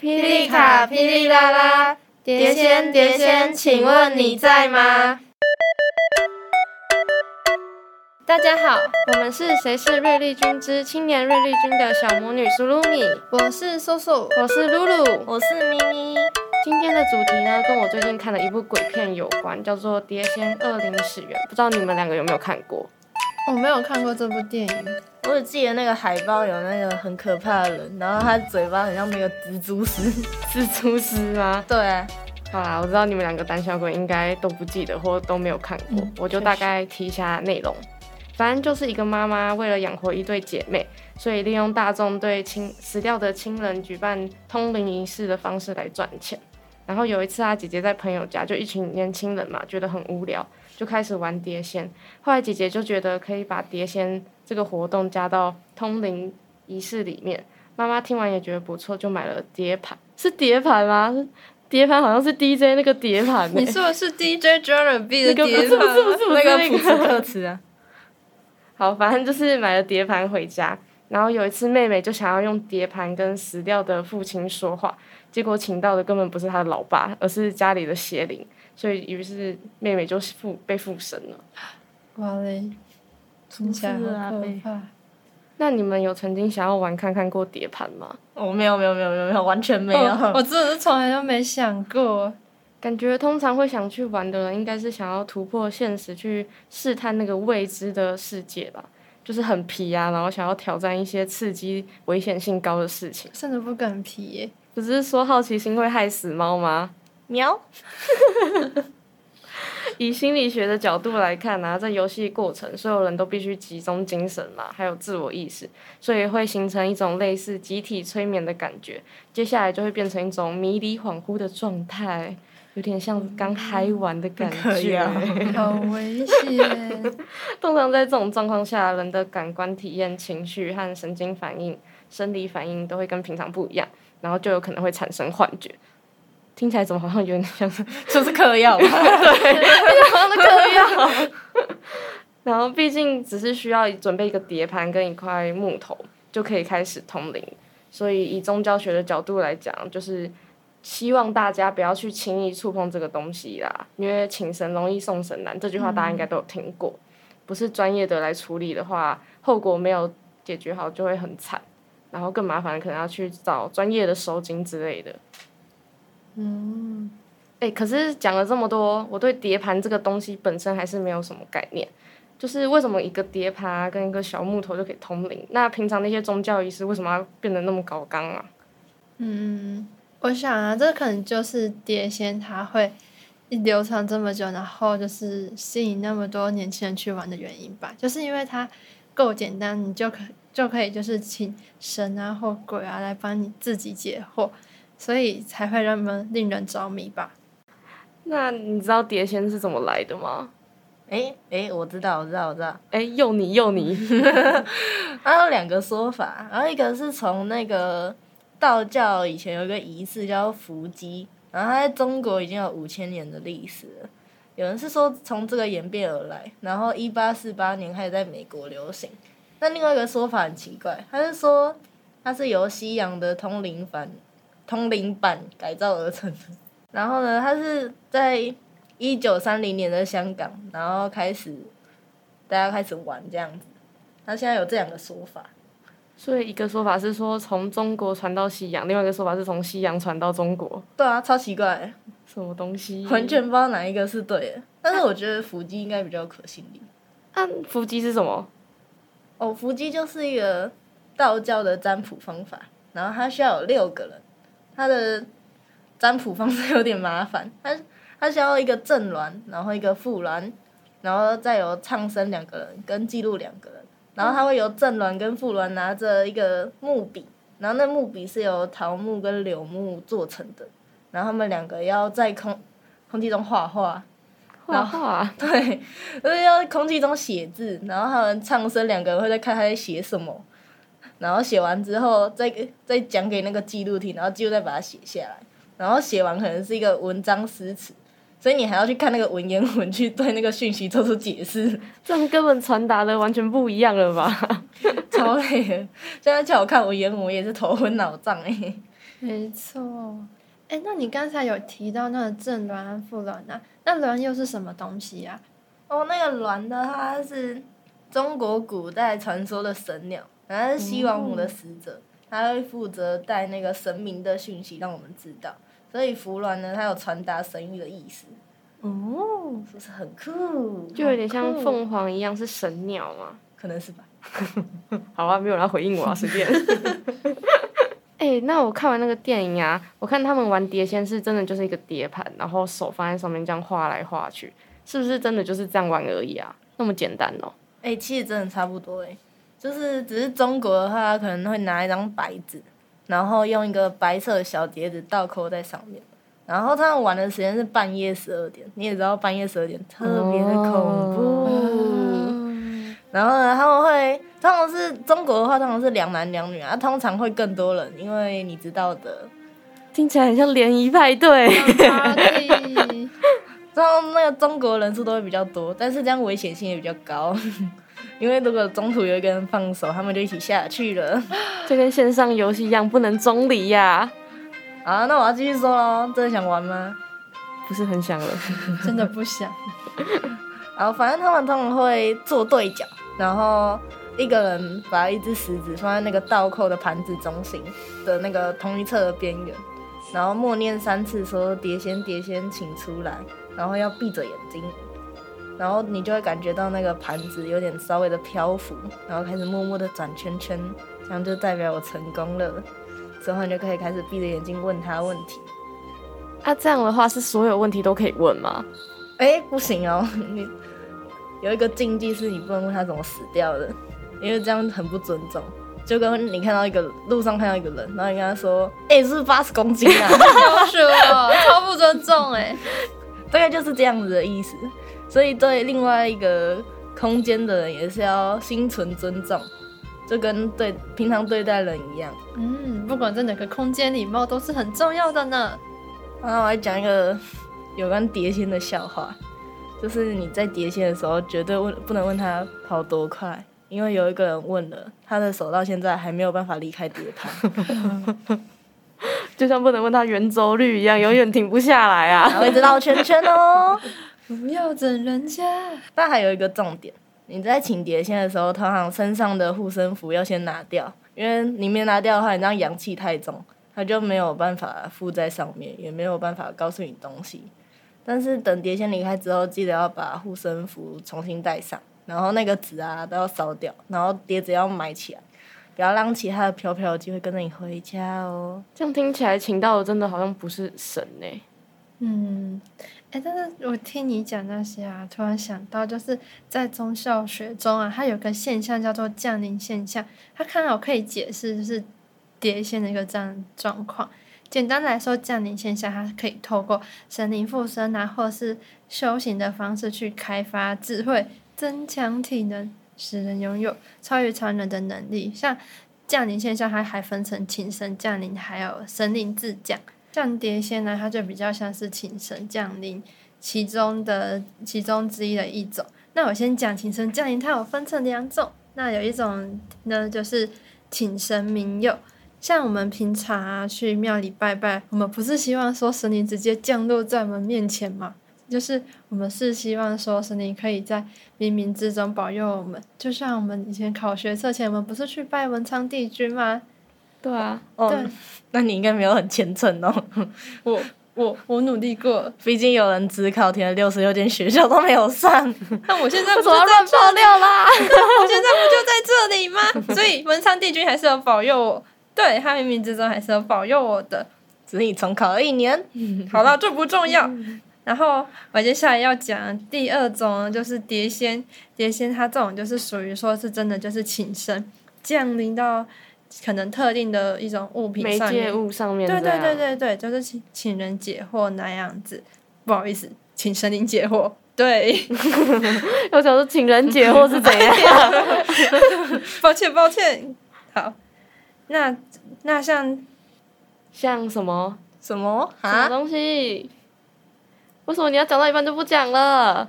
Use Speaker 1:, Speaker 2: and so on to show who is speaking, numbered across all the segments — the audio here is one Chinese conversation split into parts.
Speaker 1: 霹雳卡霹雳啦啦，碟仙碟仙，请问你在吗？大家好，我们是谁是瑞丽君之青年瑞丽君的小魔女苏露米，
Speaker 2: 我是素素，
Speaker 1: 我是露露，
Speaker 3: 我是咪咪。
Speaker 1: 今天的主题呢，跟我最近看的一部鬼片有关，叫做《碟仙恶灵始源》，不知道你们两个有没有看过？
Speaker 2: 我没有看过这部电影，
Speaker 3: 我只记得那个海报有那个很可怕的人，然后他嘴巴很像那个蜘蛛丝，
Speaker 1: 蜘蛛丝吗？
Speaker 3: 对啊。
Speaker 1: 好啦，我知道你们两个胆小鬼应该都不记得或都没有看过，嗯、我就大概提一下内容。反正就是一个妈妈为了养活一对姐妹，所以利用大众对亲死掉的亲人举办通灵仪式的方式来赚钱。然后有一次，她姐姐在朋友家，就一群年轻人嘛，觉得很无聊，就开始玩碟仙。后来姐姐就觉得可以把碟仙这个活动加到通灵仪式里面。妈妈听完也觉得不错，就买了碟盘。是碟盘吗？碟盘好像是 DJ 那个碟盘。
Speaker 2: 你说的是 DJ Johnny 的碟盘？
Speaker 1: 那个不是不是不是
Speaker 3: 那个普斯特茨啊。
Speaker 1: 好，反正就是买了碟盘回家。然后有一次，妹妹就想要用碟盘跟死掉的父亲说话。结果请到的根本不是他的老爸，而是家里的邪灵，所以于是妹妹就附被附身了。
Speaker 2: 哇嘞，听起来好可怕。
Speaker 1: 那你们有曾经想要玩看看过碟盘吗？
Speaker 3: 哦，没有没有没有没有没有，完全没有。
Speaker 2: 哦、我真的是从来都没想过。
Speaker 1: 感觉通常会想去玩的人，应该是想要突破现实，去试探那个未知的世界吧。就是很皮啊，然后想要挑战一些刺激、危险性高的事情。
Speaker 2: 甚至不敢皮耶。
Speaker 1: 不是说好奇心会害死猫吗？
Speaker 3: 喵。
Speaker 1: 以心理学的角度来看啊，在游戏过程，所有人都必须集中精神嘛，还有自我意识，所以会形成一种类似集体催眠的感觉。接下来就会变成一种迷离恍惚的状态，有点像刚嗨完的感觉，
Speaker 2: 嗯、好危险。
Speaker 1: 通常在这种状况下，人的感官体验、情绪和神经反应、生理反应都会跟平常不一样。然后就有可能会产生幻觉，听起来怎么好像有点像是
Speaker 3: 就是嗑药吧？
Speaker 1: 对，好像是嗑药。然后毕竟只是需要准备一个碟盘跟一块木头就可以开始通灵，所以以宗教学的角度来讲，就是希望大家不要去轻易触碰这个东西啦，因为请神容易送神难，这句话大家应该都有听过。嗯、不是专业的来处理的话，后果没有解决好就会很惨。然后更麻烦可能要去找专业的收金之类的。
Speaker 2: 嗯，
Speaker 1: 哎、欸，可是讲了这么多，我对碟盘这个东西本身还是没有什么概念。就是为什么一个碟盘啊，跟一个小木头就可以通灵？那平常那些宗教仪式为什么要变得那么高纲啊？
Speaker 2: 嗯，我想啊，这可能就是碟仙它会流传这么久，然后就是吸引那么多年轻人去玩的原因吧。就是因为它够简单，你就可。就可以就是请神啊或鬼啊来帮你自己解惑，所以才会那么令人着迷吧。
Speaker 1: 那你知道碟仙是怎么来的吗？
Speaker 3: 诶、欸、诶、欸，我知道，我知道，我知道。
Speaker 1: 诶、欸，又你又你，
Speaker 3: 它有两个说法，然后一个是从那个道教以前有一个仪式叫伏击，然后它在中国已经有五千年的历史了。有人是说从这个演变而来，然后一八四八年开始在美国流行。那另外一个说法很奇怪，他是说它是由西洋的通灵板、通灵版改造而成的。然后呢，它是在一九三零年的香港，然后开始大家开始玩这样子。他现在有这两个说法，
Speaker 1: 所以一个说法是说从中国传到西洋，另外一个说法是从西洋传到中国。
Speaker 3: 对啊，超奇怪，
Speaker 1: 什么东西？
Speaker 3: 完全不知道哪一个是对的。但是我觉得伏击应该比较有可信力。
Speaker 1: 啊，伏击是什么？
Speaker 3: 哦，伏击就是一个道教的占卜方法，然后它需要有六个人，它的占卜方式有点麻烦，它它需要一个正鸾，然后一个副鸾，然后再有唱声两个人跟记录两个人，然后它会由正鸾跟副鸾拿着一个木笔，然后那木笔是由桃木跟柳木做成的，然后他们两个要在空空气中画画。
Speaker 1: 画画，
Speaker 3: 对，就是要在空气中写字，然后他们唱声，两个人会在看他在写什么，然后写完之后再再讲给那个记录听，然后记录再把它写下来，然后写完可能是一个文章诗词，所以你还要去看那个文言文去对那个讯息做出解释，
Speaker 1: 这样根本传达的完全不一样了吧？
Speaker 3: 超累的，现在叫我看文言文，也是头昏脑胀哎。
Speaker 2: 没错。哎，那你刚才有提到那个正鸾和负鸾啊？那鸾又是什么东西呀？
Speaker 3: 哦，那个鸾的话是中国古代传说的神鸟，然后是西王母的使者，它会负责带那个神明的讯息让我们知道。所以扶鸾呢，它有传达神谕的意思。
Speaker 2: 哦，
Speaker 3: 是不是很酷？
Speaker 1: 就有点像凤凰一样是神鸟嘛？
Speaker 3: 可能是吧。
Speaker 1: 好啊，没有人回应我啊，随便。哎、欸，那我看完那个电影啊，我看他们玩碟仙是真的就是一个碟盘，然后手放在上面这样画来画去，是不是真的就是这样玩而已啊？那么简单哦、喔？
Speaker 3: 哎、欸，其实真的差不多哎、欸，就是只是中国的话，可能会拿一张白纸，然后用一个白色的小碟子倒扣在上面，然后他们玩的时间是半夜十二点，你也知道半夜十二点特别的恐怖。哦然后呢，他们会，通常是中国的话，通常是两男两女啊，通常会更多人，因为你知道的，
Speaker 1: 听起来很像联谊派对。
Speaker 3: 然后那个中国人数都会比较多，但是这样危险性也比较高，因为如果中途有一个人放手，他们就一起下去了，
Speaker 1: 就跟线上游戏一样，不能中离呀。
Speaker 3: 啊，那我要继续说喽，真的想玩吗？
Speaker 1: 不是很想了，
Speaker 2: 真的不想。
Speaker 3: 然后反正他们通常会做对角。然后一个人把一只食指放在那个倒扣的盘子中心的那个同一侧的边缘，然后默念三次说“碟仙碟仙，请出来”，然后要闭着眼睛，然后你就会感觉到那个盘子有点稍微的漂浮，然后开始默默的转圈圈，这样就代表我成功了。之后你就可以开始闭着眼睛问他问题。
Speaker 1: 啊，这样的话是所有问题都可以问吗？
Speaker 3: 哎，不行哦，你。有一个禁忌是你不能问他怎么死掉的，因为这样很不尊重。就跟你看到一个路上看到一个人，然后你跟他说：“哎、欸，是不是八十公斤啊？”
Speaker 2: 就 是哦，超不尊重哎，
Speaker 3: 大概就是这样子的意思。所以对另外一个空间的人也是要心存尊重，就跟对平常对待人一样。
Speaker 2: 嗯，不管在哪个空间，礼貌都是很重要的呢。
Speaker 3: 然后我还讲一个有关碟仙的笑话。就是你在叠线的时候，绝对问不能问他跑多快，因为有一个人问了，他的手到现在还没有办法离开碟盘，
Speaker 1: 就像不能问他圆周率一样，永远停不下来啊，
Speaker 3: 还会绕圈圈哦。
Speaker 2: 不要整人家。
Speaker 3: 但还有一个重点，你在请碟仙的时候，通常身上的护身符要先拿掉，因为你没拿掉的话，你这样阳气太重，他就没有办法附在上面，也没有办法告诉你东西。但是等碟仙离开之后，记得要把护身符重新带上，然后那个纸啊都要烧掉，然后碟子要埋起来，不要让其他的飘飘有机会跟着你回家哦。
Speaker 1: 这样听起来请到的真的好像不是神呢。
Speaker 2: 嗯，哎、但是我听你讲那些啊，突然想到，就是在宗教学中啊，它有个现象叫做降临现象，它看好可以解释就是碟仙的一个这样状况。简单来说，降临现象它可以透过神灵附身啊，或是修行的方式去开发智慧、增强体能，使人拥有超越常人的能力。像降临现象，它还分成请神降临，还有神灵自降。像蝶仙呢，它就比较像是请神降临其中的其中之一的一种。那我先讲请神降临，它有分成两种。那有一种呢，就是请神明佑。像我们平常啊去庙里拜拜，我们不是希望说神灵直接降落在我们面前嘛？就是我们是希望说神灵可以在冥冥之中保佑我们。就像我们以前考学测前，我们不是去拜文昌帝君吗？
Speaker 1: 对啊，
Speaker 3: 哦，
Speaker 2: 对，
Speaker 3: 那你应该没有很虔诚哦。
Speaker 2: 我我我努力过，
Speaker 3: 毕竟有人只考填了六十六间学校都没有上。
Speaker 2: 那我现在不
Speaker 1: 要乱爆料啦！
Speaker 2: 我现在不就在这里吗？所以文昌帝君还是要保佑我。对，他冥冥之中还是有保佑我的，
Speaker 3: 只是你重考了一年。
Speaker 2: 好了，这不重要。然后我接下来要讲第二种，就是碟仙。碟仙它这种就是属于说是真的，就是请神降临到可能特定的一种物品上面，媒介
Speaker 1: 物上面。
Speaker 2: 对对对对对，就是请请人解惑那样子。不好意思，请神灵解惑。对，
Speaker 1: 我想说请人解惑是怎样？
Speaker 2: 抱歉抱歉，好。那那像
Speaker 1: 像什么
Speaker 3: 什么
Speaker 1: 啊？什么东西？为什么你要讲到一半就不讲了？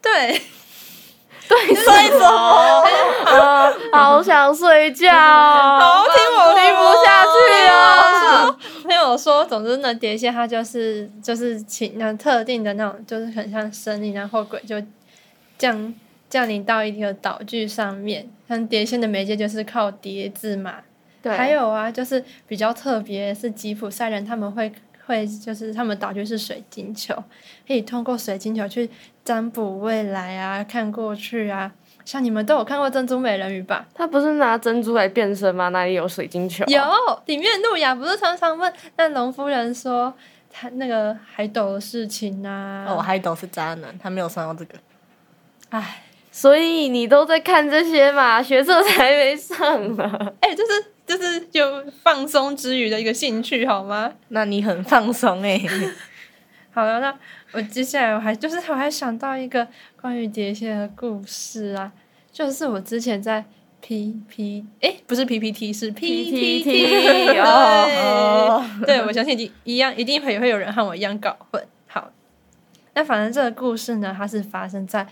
Speaker 2: 对，
Speaker 3: 对，睡什么？
Speaker 1: 啊，好想睡觉，
Speaker 2: 好听我
Speaker 1: 听不下去。
Speaker 2: 了。没有说？总之呢，碟仙它就是就是请那特定的那种，就是很像神灵然后鬼，就降降临到一个岛屿上面。像碟仙的媒介就是靠碟子嘛。对。还有啊，就是比较特别是吉普赛人，他们会会就是他们岛屿是水晶球，可以通过水晶球去占卜未来啊，看过去啊。像你们都有看过《珍珠美人鱼》吧？
Speaker 1: 他不是拿珍珠来变身吗？哪里有水晶球？
Speaker 2: 有，里面路亚不是常常问那龙夫人说他那个海斗的事情啊？
Speaker 3: 哦，海斗是渣男，他没有算到这个。
Speaker 1: 哎，所以你都在看这些嘛？学测才没上嘛？
Speaker 2: 哎、欸，就是就是就放松之余的一个兴趣，好吗？
Speaker 3: 那你很放松哎、欸。
Speaker 2: 好了，那我接下来我还就是我还想到一个关于碟仙的故事啊，就是我之前在 P P 哎、欸、不是 P P T 是 P T T 哦，对，我相信一一样一定会会有人和我一样搞混。好，那反正这个故事呢，它是发生在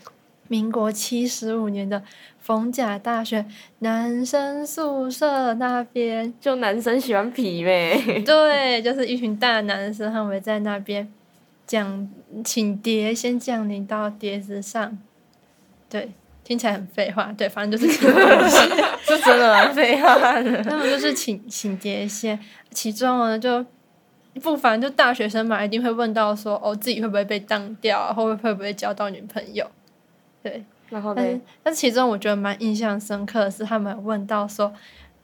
Speaker 2: 民国七十五年的逢甲大学男生宿舍那边，
Speaker 1: 就男生喜欢皮呗，
Speaker 2: 对，就是一群大男生他们在那边。讲，请碟先降临到碟子上，对，听起来很废话，对，反正就是请碟仙，
Speaker 3: 就真的蛮废话的。
Speaker 2: 他们就是请请碟仙，其中呢就不凡就大学生嘛，一定会问到说，哦，自己会不会被当掉啊，会不会会不会交到女朋友？对，
Speaker 1: 然后呢？
Speaker 2: 但其中我觉得蛮印象深刻的是，他们问到说。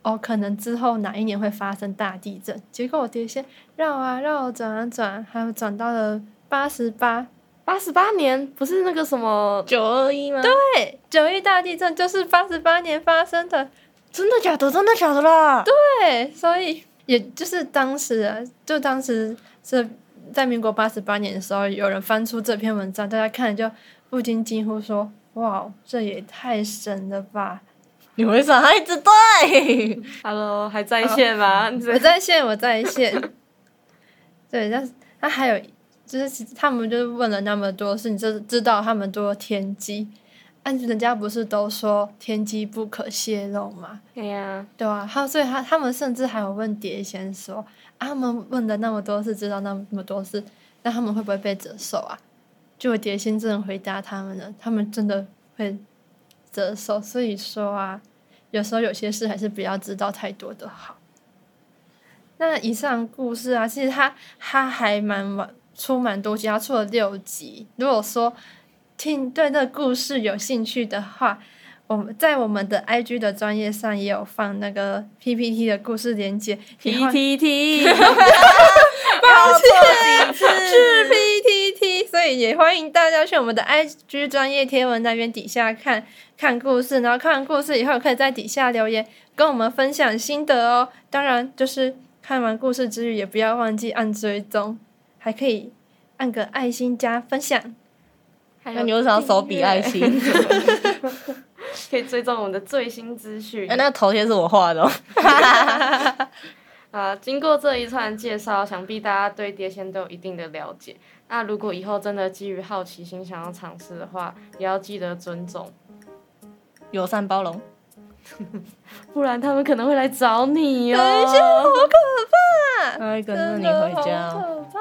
Speaker 2: 哦，可能之后哪一年会发生大地震？结果我碟仙绕啊绕，转啊转，还有转到了八十八，
Speaker 1: 八十八年，不是那个什么
Speaker 3: 九二一吗？
Speaker 2: 对，九一大地震就是八十八年发生的，
Speaker 3: 真的假的？真的假的啦？
Speaker 2: 对，所以也就是当时啊，就当时是在民国八十八年的时候，有人翻出这篇文章，大家看就不禁惊呼说：“哇，这也太神了吧！”
Speaker 3: 你为啥还一直对
Speaker 1: ？Hello，还在线吗？
Speaker 2: 我在线，我在线。对，但是他还有，就是他们就是问了那么多事，你就知道他们都有天机。但是人家不是都说天机不可泄露吗？
Speaker 1: 对呀、啊，
Speaker 2: 对啊。他所以他他们甚至还有问碟仙说，啊，他们问了那么多事，知道那么多事，那他们会不会被折寿啊？就碟仙真的回答他们了，他们真的会折寿。所以说啊。有时候有些事还是不要知道太多的好。那以上故事啊，其实他他还蛮完出蛮多集，它出了六集。如果说听对那个故事有兴趣的话，我们在我们的 IG 的专业上也有放那个 PPT 的故事连接。
Speaker 1: PPT，
Speaker 2: 抱歉，所以也欢迎大家去我们的 IG 专业贴文那边底下看。看故事，然后看完故事以后，可以在底下留言跟我们分享心得哦。当然，就是看完故事之余，也不要忘记按追踪，还可以按个爱心加分享。
Speaker 3: 那你为什么要手比爱心？
Speaker 1: 可以追踪我们的最新资讯。
Speaker 3: 哎、欸，那个头贴是我画的哦。
Speaker 1: 啊，经过这一串介绍，想必大家对碟仙都有一定的了解。那如果以后真的基于好奇心想要尝试的话，也要记得尊重。
Speaker 3: 友善包容，
Speaker 1: 不然他们可能会来找你哦。
Speaker 2: 等一下，好可怕！
Speaker 3: 他会跟着你回家哦。
Speaker 2: 好可怕！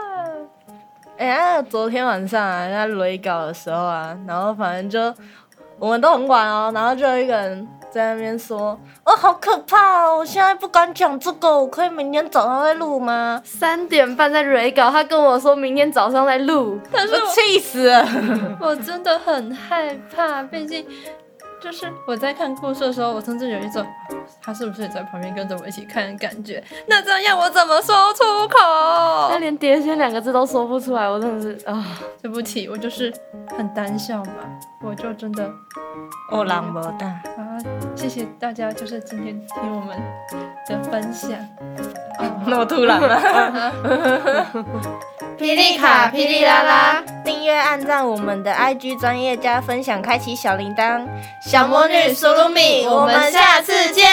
Speaker 3: 哎呀，昨天晚上啊，在雷稿的时候啊，然后反正就我们都很晚哦，然后就有一个人在那边说：“哦，好可怕哦！我现在不敢讲这个，我可以明天早上再录吗？”
Speaker 1: 三点半在蕊稿，他跟我说明天早上再录，
Speaker 2: 但是我
Speaker 3: 气死了！
Speaker 2: 我真的很害怕，毕竟。就是我在看故事的时候，我甚至有一种他是不是也在旁边跟着我一起看的感觉。那这样我怎么说出口？
Speaker 1: 他连碟仙两个字都说不出来，我真的是啊，
Speaker 2: 对不起，我就是很胆小嘛，我就真的
Speaker 3: 哦，狼不大
Speaker 2: 啊！谢谢大家，就是今天听我们的分享。
Speaker 3: 那我突然吗？
Speaker 2: 霹雳卡，霹雳啦啦，
Speaker 3: 订阅按赞我们的 IG 专业加分享，开启小铃铛。
Speaker 2: 小魔女苏露米，我们下次见，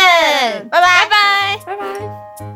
Speaker 3: 拜拜
Speaker 2: 拜拜
Speaker 1: 拜拜。